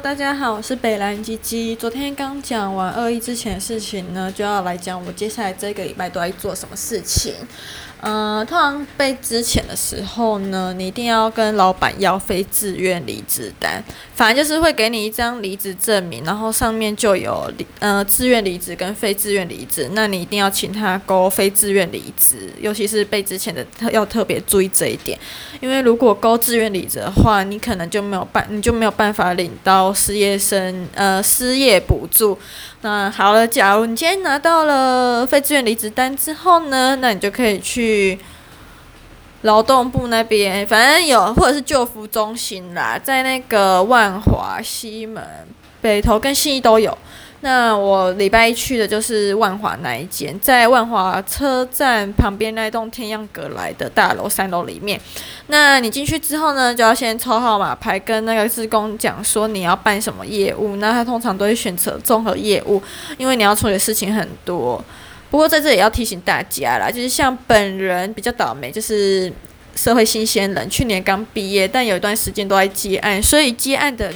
大家好，我是北蓝鸡鸡。昨天刚讲完二一之前的事情呢，就要来讲我接下来这个礼拜都在做什么事情。呃，通常被资遣的时候呢，你一定要跟老板要非自愿离职单，反正就是会给你一张离职证明，然后上面就有呃自愿离职跟非自愿离职，那你一定要请他勾非自愿离职，尤其是被之前的特要特别注意这一点，因为如果勾自愿离职的话，你可能就没有办你就没有办法领到失业生呃失业补助。那好了，假如你今天拿到了非自愿离职单之后呢，那你就可以去劳动部那边，反正有或者是救服中心啦，在那个万华、西门、北头跟信义都有。那我礼拜一去的就是万华那一间，在万华车站旁边那栋天漾阁来的大楼三楼里面。那你进去之后呢，就要先抽号码牌，跟那个志工讲说你要办什么业务。那他通常都会选择综合业务，因为你要处理的事情很多。不过在这里要提醒大家啦，就是像本人比较倒霉，就是社会新鲜人，去年刚毕业，但有一段时间都在接案，所以接案的。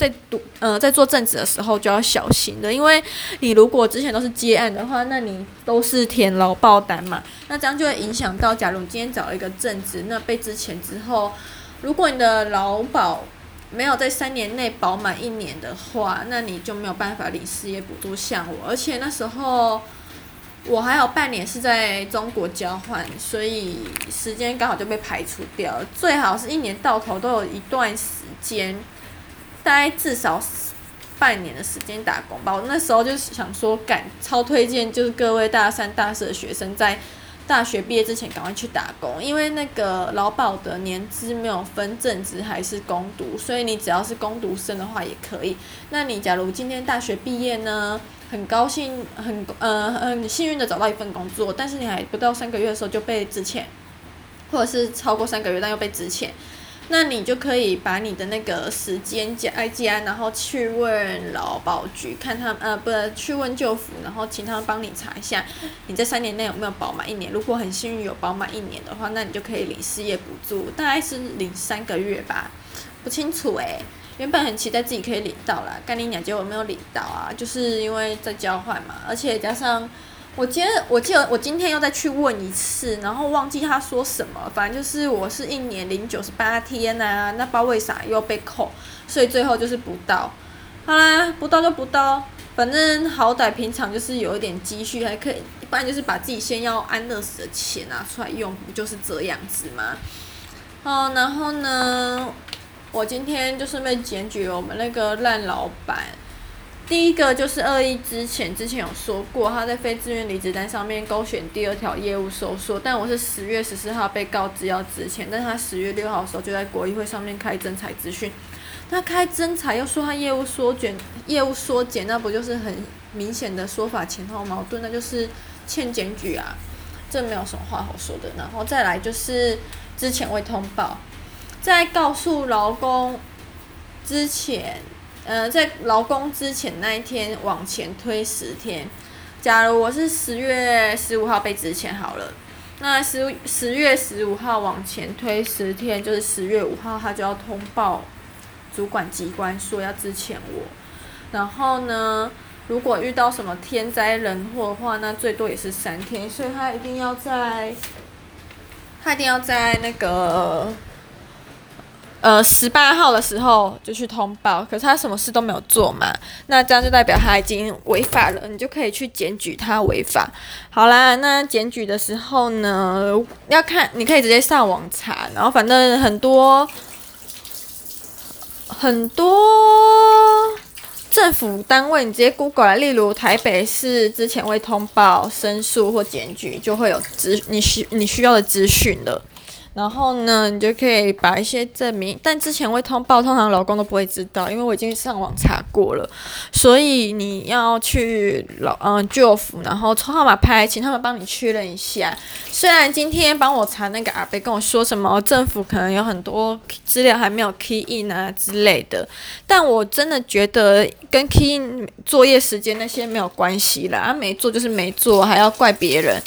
在读呃，在做正职的时候就要小心的，因为你如果之前都是接案的话，那你都是填劳报单嘛，那这样就会影响到，假如你今天找了一个正职，那被之前之后，如果你的劳保没有在三年内保满一年的话，那你就没有办法领失业补助。像我，而且那时候我还有半年是在中国交换，所以时间刚好就被排除掉了。最好是一年到头都有一段时间。大概至少半年的时间打工吧。我那时候就是想说，赶超推荐，就是各位大三、大四的学生在大学毕业之前赶快去打工，因为那个劳保的年资没有分正职还是工读，所以你只要是工读生的话也可以。那你假如今天大学毕业呢，很高兴，很呃很幸运的找到一份工作，但是你还不到三个月的时候就被资遣，或者是超过三个月但又被资遣。那你就可以把你的那个时间加一加，然后去问劳保局，看他呃，不是去问就服，然后请他们帮你查一下，你在三年内有没有保满一年。如果很幸运有保满一年的话，那你就可以领失业补助，大概是领三个月吧，不清楚诶、原本很期待自己可以领到啦，干你娘，结果没有领到啊，就是因为在交换嘛，而且加上。我今天我记得我今天又再去问一次，然后忘记他说什么，反正就是我是一年零九十八天呐、啊，那不知道为啥又被扣，所以最后就是不到。好啦，不到就不到，反正好歹平常就是有一点积蓄还可以，不然就是把自己先要安乐死的钱拿出来用，不就是这样子吗？好，然后呢，我今天就顺便检举我们那个烂老板。第一个就是二一之前，之前有说过，他在非自愿离职单上面勾选第二条业务收缩，但我是十月十四号被告知要资遣，但他十月六号的时候就在国议会上面开征才资讯，他开征才又说他业务缩减，业务缩减，那不就是很明显的说法前后矛盾，那就是欠检举啊，这没有什么话好说的。然后再来就是之前未通报，在告诉劳工之前。呃，在劳工之前那一天往前推十天，假如我是十月十五号被资遣好了，那十十月十五号往前推十天，就是十月五号他就要通报主管机关说要支遣我。然后呢，如果遇到什么天灾人祸的话，那最多也是三天，所以他一定要在，他一定要在那个。呃，十八号的时候就去通报，可是他什么事都没有做嘛，那这样就代表他已经违法了，你就可以去检举他违法。好啦，那检举的时候呢，要看你可以直接上网查，然后反正很多很多政府单位，你直接 Google 来，例如台北市之前未通报申诉或检举，就会有资你需你需要的资讯了。然后呢，你就可以把一些证明，但之前未通报，通常老公都不会知道，因为我已经上网查过了。所以你要去老嗯就服，然后抽号码牌，请他们帮你确认一下。虽然今天帮我查那个阿伯跟我说什么政府可能有很多资料还没有 key in 啊之类的，但我真的觉得跟 key in 作业时间那些没有关系啦，啊没做就是没做，还要怪别人，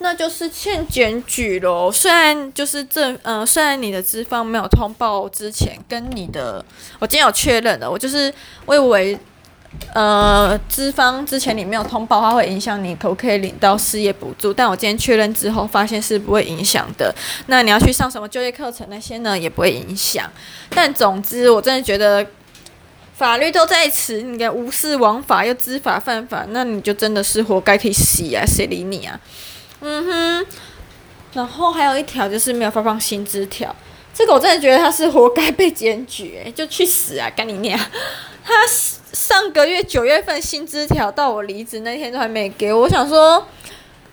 那就是欠检举咯。虽然就是。这呃，虽然你的资方没有通报之前跟你的，我今天有确认的，我就是我以为呃，资方之前你没有通报，它会影响你可不可以领到失业补助。但我今天确认之后，发现是不会影响的。那你要去上什么就业课程那些呢，也不会影响。但总之，我真的觉得法律都在此，你敢无视王法又知法犯法，那你就真的是活该可以死啊！谁理你啊？嗯哼。然后还有一条就是没有发放薪资条，这个我真的觉得他是活该被检举，就去死啊！干你娘！他上个月九月份薪资条到我离职那天都还没给我，我想说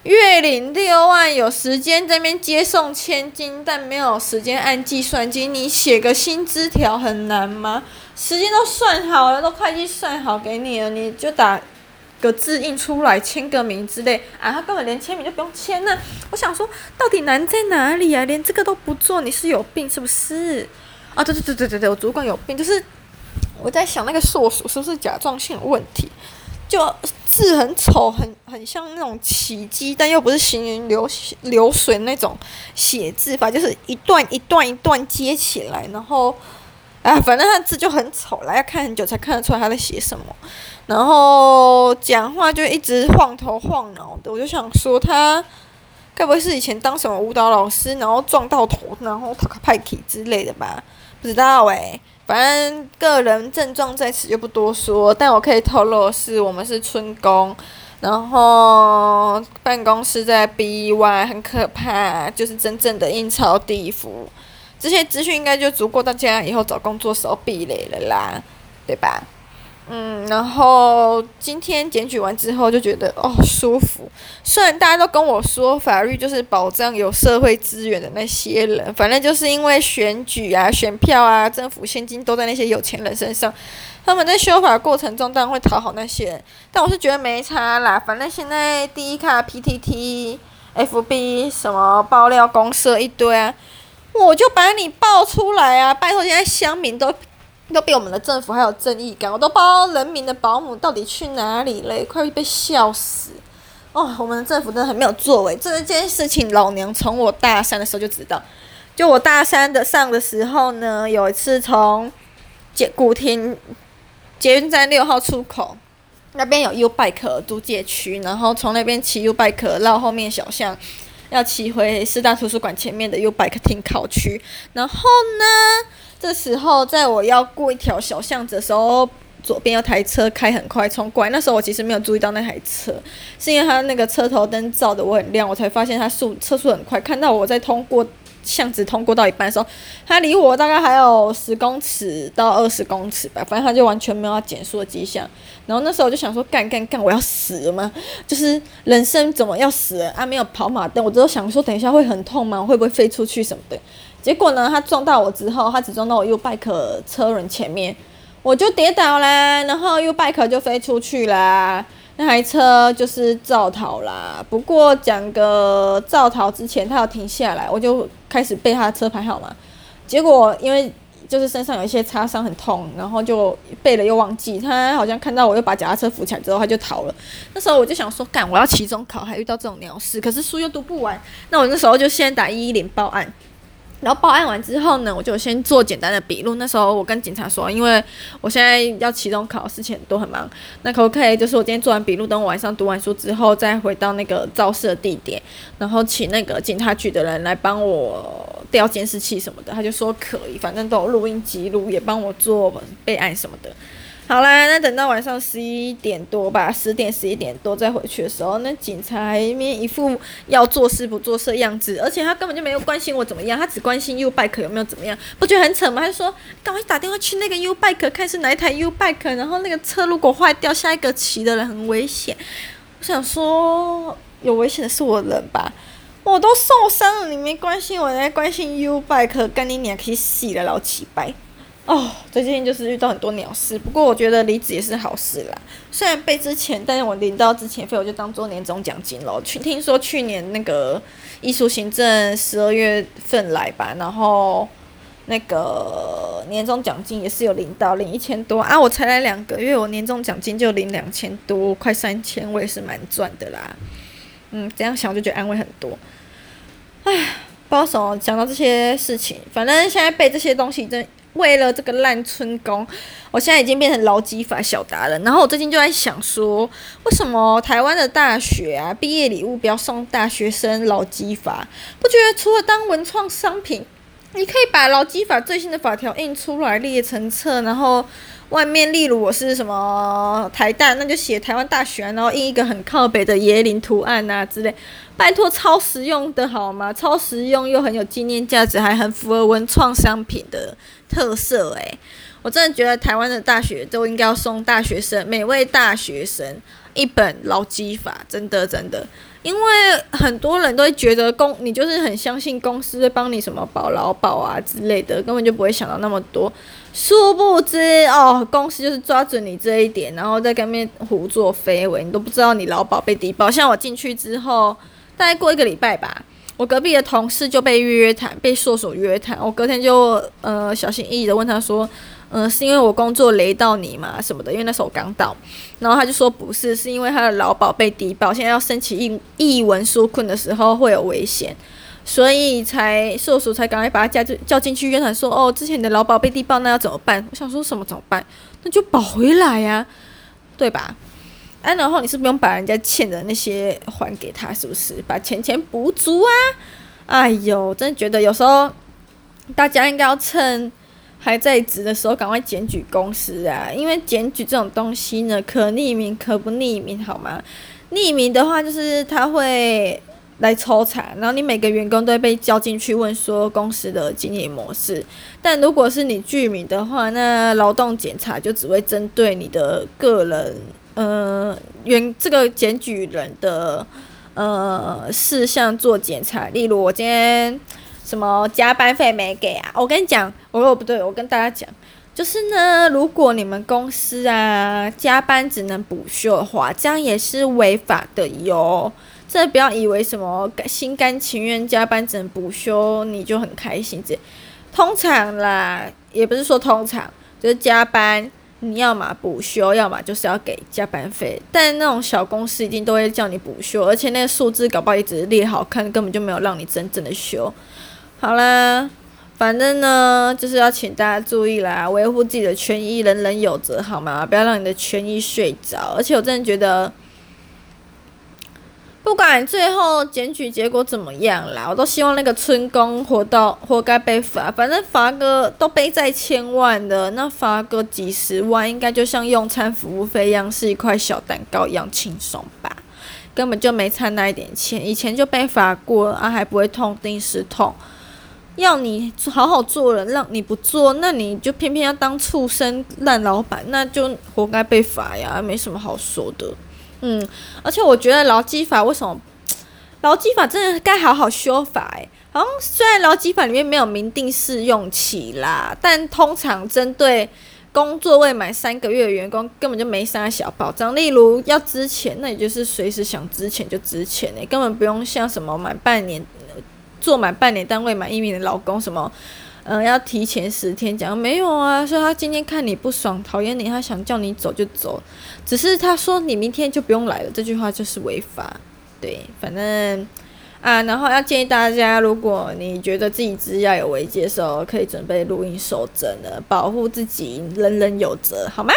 月领六万，有时间在那边接送千金，但没有时间按计算机，你写个薪资条很难吗？时间都算好了，都会计算好给你了，你就打。个字印出来，签个名之类啊，他根本连签名都不用签呢。我想说，到底难在哪里啊？连这个都不做，你是有病是不是？啊，对对对对对对，我主管有病，就是我在想那个硕鼠是不是甲状腺有问题？就字很丑，很很像那种起乩，但又不是行云流流水那种写字法，就是一段一段一段接起来，然后。啊，反正他字就很丑啦，要看很久才看得出来他在写什么。然后讲话就一直晃头晃脑的，我就想说他该不会是以前当什么舞蹈老师，然后撞到头，然后他个派体之类的吧？不知道诶、反正个人症状在此就不多说。但我可以透露是，我们是春工，然后办公室在 B Y，很可怕，就是真正的阴曹地府。这些资讯应该就足够大家以后找工作时候避雷了啦，对吧？嗯，然后今天检举完之后就觉得哦舒服。虽然大家都跟我说法律就是保障有社会资源的那些人，反正就是因为选举啊、选票啊、政府现金都在那些有钱人身上，他们在修法过程中当然会讨好那些人。但我是觉得没差啦，反正现在第一卡 PTT、FB 什么爆料公社一堆啊。我就把你爆出来啊！拜托，现在乡民都都比我们的政府还有正义感，我都不知道人民的保姆到底去哪里了，快被笑死！哦，我们的政府真的很没有作为。这件事情，老娘从我大三的时候就知道。就我大三的上的时候呢，有一次从捷古亭捷运站六号出口那边有 U Bike 租借区，然后从那边骑 U Bike 绕后面小巷。要骑回师大图书馆前面的 U Bike 停靠区，然后呢，这时候在我要过一条小巷子的时候，左边有台车开很快冲过来。那时候我其实没有注意到那台车，是因为它那个车头灯照的我很亮，我才发现它速车速很快。看到我在通过巷子通过到一半的时候，他离我大概还有十公尺到二十公尺吧，反正他就完全没有减速的迹象。然后那时候我就想说，干干干，我要死了吗？就是人生怎么要死了啊？没有跑马灯，我只有想说，等一下会很痛吗？会不会飞出去什么的？结果呢，他撞到我之后，他只撞到我 U bike 车轮前面，我就跌倒啦，然后 U bike 就飞出去啦。那台车就是造逃啦。不过讲个造逃之前，他要停下来，我就开始背他的车牌号码。结果因为就是身上有一些擦伤，很痛，然后就背了又忘记。他好像看到我又把脚踏车扶起来之后，他就逃了。那时候我就想说，干，我要期中考，还遇到这种鸟事，可是书又读不完。那我那时候就先打一一零报案。然后报案完之后呢，我就先做简单的笔录。那时候我跟警察说，因为我现在要期中考，事情都很忙，那可不可以就是我今天做完笔录，等我晚上读完书之后，再回到那个肇事的地点，然后请那个警察局的人来帮我调监视器什么的。他就说可以，反正都有录音记录，也帮我做备案什么的。好啦，那等到晚上十一点多吧，十点十一点多再回去的时候，那警察还一副要做事不做事的样子，而且他根本就没有关心我怎么样，他只关心 U bike 有没有怎么样，不觉得很扯吗？他就说赶快打电话去那个 U bike，看是哪一台 U bike，然后那个车如果坏掉，下一个骑的人很危险。我想说，有危险的是我人吧？我都受伤了，你没关心我，还关心 U bike，干你娘可以死了老乞白。哦，最近就是遇到很多鸟事，不过我觉得离职也是好事啦。虽然被之前，但是我领到之前费，我就当做年终奖金喽。去听说去年那个艺术行政十二月份来吧，然后那个年终奖金也是有领到，领一千多啊。我才来两个月，我年终奖金就领两千多，快三千，我也是蛮赚的啦。嗯，这样想就觉得安慰很多。唉。不知道什么讲到这些事情，反正现在背这些东西，真为了这个烂春宫，我现在已经变成劳基法小达人。然后我最近就在想说，为什么台湾的大学啊，毕业礼物不要送大学生劳基法？不觉得除了当文创商品，你可以把劳基法最新的法条印出来列成册，然后。外面，例如我是什么台大，那就写台湾大学，然后印一个很靠北的椰林图案啊之类，拜托，超实用的好吗？超实用又很有纪念价值，还很符合文创商品的特色诶，我真的觉得台湾的大学都应该要送大学生，每位大学生一本劳基法，真的真的。因为很多人都会觉得公，你就是很相信公司会帮你什么保劳保啊之类的，根本就不会想到那么多。殊不知哦，公司就是抓准你这一点，然后在跟面胡作非为，你都不知道你劳保被低保。像我进去之后，大概过一个礼拜吧，我隔壁的同事就被约谈，被硕所约谈。我隔天就呃小心翼翼的问他说。嗯、是因为我工作雷到你嘛什么的？因为那时候刚到，然后他就说不是，是因为他的劳保被低报，现在要申请译译文书困的时候会有危险，所以才硕所才赶快把他叫叫进去约谈，说哦，之前你的劳保被地报，那要怎么办？我想说什么怎么办？那就保回来呀、对吧？哎、然后你是不用把人家欠的那些还给他，是不是？把钱钱补足啊！哎呦，真的觉得有时候大家应该要趁。还在职的时候，赶快检举公司啊！因为检举这种东西呢，可匿名可不匿名，好吗？匿名的话，就是他会来抽查，然后你每个员工都会被叫进去问说公司的经营模式。但如果是你居民的话，那劳动检查就只会针对你的个人，呃，原这个检举人的呃事项做检查。例如，我今天。什么加班费没给啊？我跟你讲，我说不对，我跟大家讲，就是呢，如果你们公司啊加班只能补休的话，这样也是违法的哟。这不要以为什么心甘情愿加班只能补休，你就很开心。这通常啦，也不是说通常，就是加班你要么补休，要么就是要给加班费。但那种小公司一定都会叫你补休，而且那个数字搞不好也只是列好看，根本就没有让你真正的休。好啦，反正呢，就是要请大家注意啦，维护自己的权益，人人有责，好吗？不要让你的权益睡着。而且我真的觉得，不管最后检举结果怎么样啦，我都希望那个村公活到活该被罚。反正罚个都背在千万的，那罚个几十万，应该就像用餐服务费一样，是一块小蛋糕一样轻松吧？根本就没差那一点钱，以前就被罚过啊，还不会痛定思痛。要你好好做人，让你不做，那你就偏偏要当畜生烂老板，那就活该被罚呀，没什么好说的。嗯，而且我觉得劳基法为什么 劳基法真的该好好修法？诶，好像虽然劳基法里面没有明定试用期啦，但通常针对工作未满三个月的员工，根本就没啥小保障。例如要资遣，那也就是随时想支钱就支钱，诶，根本不用像什么满半年。做满半年单位满一年的老公，什么，嗯、要提前十天讲没有啊？说他今天看你不爽，讨厌你，他想叫你走就走，只是他说你明天就不用来了，这句话就是违法。对，反正啊，然后要建议大家，如果你觉得自己资料有危机的时候，可以准备录音收证的，保护自己，人人有责，好吗？